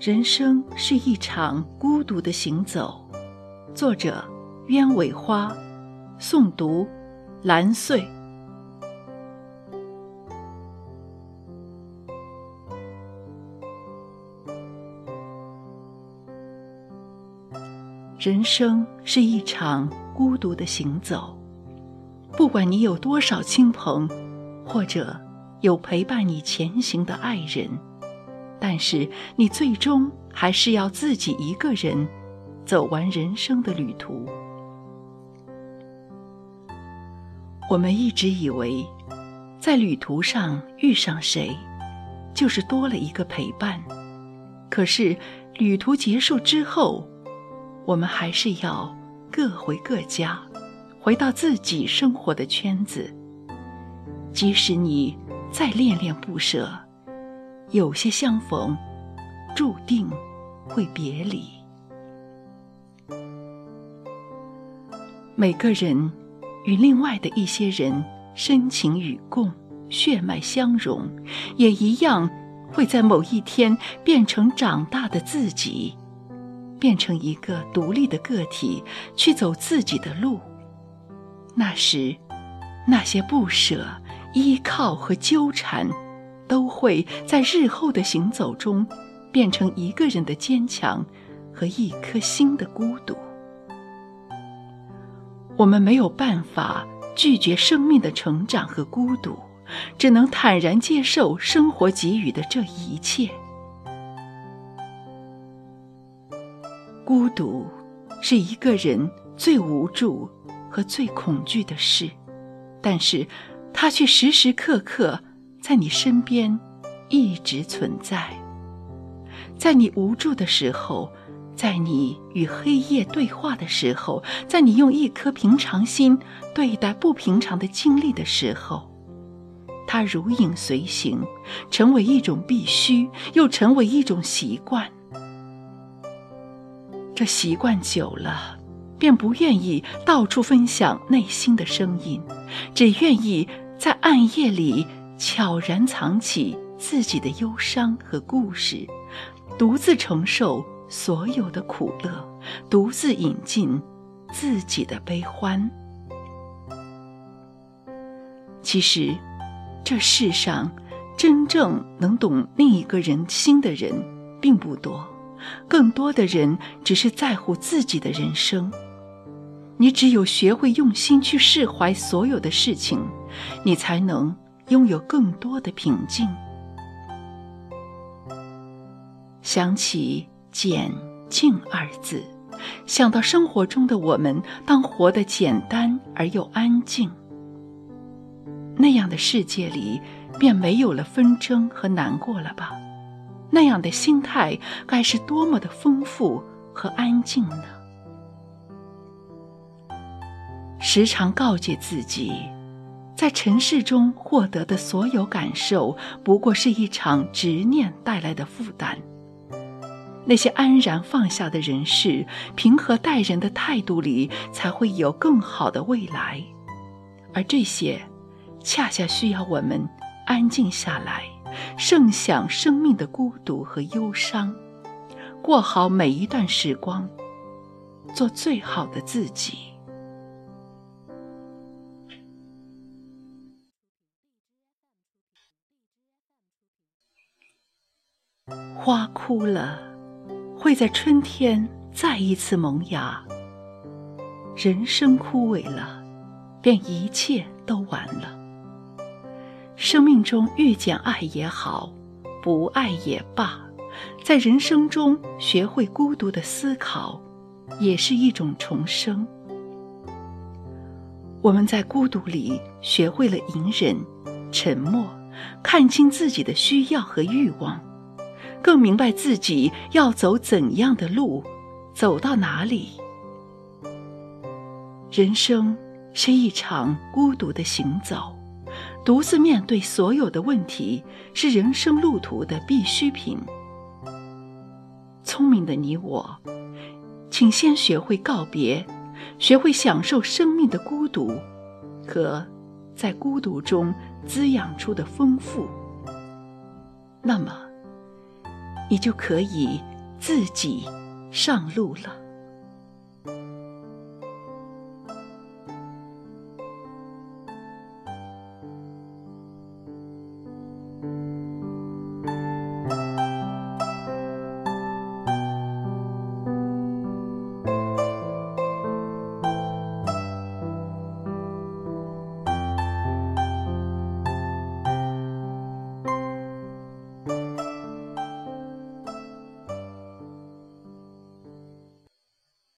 人生是一场孤独的行走。作者：鸢尾花，诵读：蓝穗。人生是一场孤独的行走，不管你有多少亲朋，或者有陪伴你前行的爱人。但是你最终还是要自己一个人走完人生的旅途。我们一直以为，在旅途上遇上谁，就是多了一个陪伴。可是旅途结束之后，我们还是要各回各家，回到自己生活的圈子。即使你再恋恋不舍。有些相逢，注定会别离。每个人与另外的一些人深情与共，血脉相融，也一样会在某一天变成长大的自己，变成一个独立的个体，去走自己的路。那时，那些不舍、依靠和纠缠。都会在日后的行走中，变成一个人的坚强和一颗心的孤独。我们没有办法拒绝生命的成长和孤独，只能坦然接受生活给予的这一切。孤独是一个人最无助和最恐惧的事，但是，它却时时刻刻。在你身边，一直存在。在你无助的时候，在你与黑夜对话的时候，在你用一颗平常心对待不平常的经历的时候，它如影随形，成为一种必须，又成为一种习惯。这习惯久了，便不愿意到处分享内心的声音，只愿意在暗夜里。悄然藏起自己的忧伤和故事，独自承受所有的苦乐，独自饮尽自己的悲欢。其实，这世上真正能懂另一个人心的人并不多，更多的人只是在乎自己的人生。你只有学会用心去释怀所有的事情，你才能。拥有更多的平静。想起“简静”二字，想到生活中的我们，当活得简单而又安静，那样的世界里便没有了纷争和难过了吧？那样的心态该是多么的丰富和安静呢？时常告诫自己。在尘世中获得的所有感受，不过是一场执念带来的负担。那些安然放下的人事，平和待人的态度里，才会有更好的未来。而这些，恰恰需要我们安静下来，盛享生命的孤独和忧伤，过好每一段时光，做最好的自己。花枯了，会在春天再一次萌芽。人生枯萎了，便一切都完了。生命中遇见爱也好，不爱也罢，在人生中学会孤独的思考，也是一种重生。我们在孤独里学会了隐忍、沉默，看清自己的需要和欲望。更明白自己要走怎样的路，走到哪里。人生是一场孤独的行走，独自面对所有的问题是人生路途的必需品。聪明的你我，请先学会告别，学会享受生命的孤独和在孤独中滋养出的丰富。那么。你就可以自己上路了。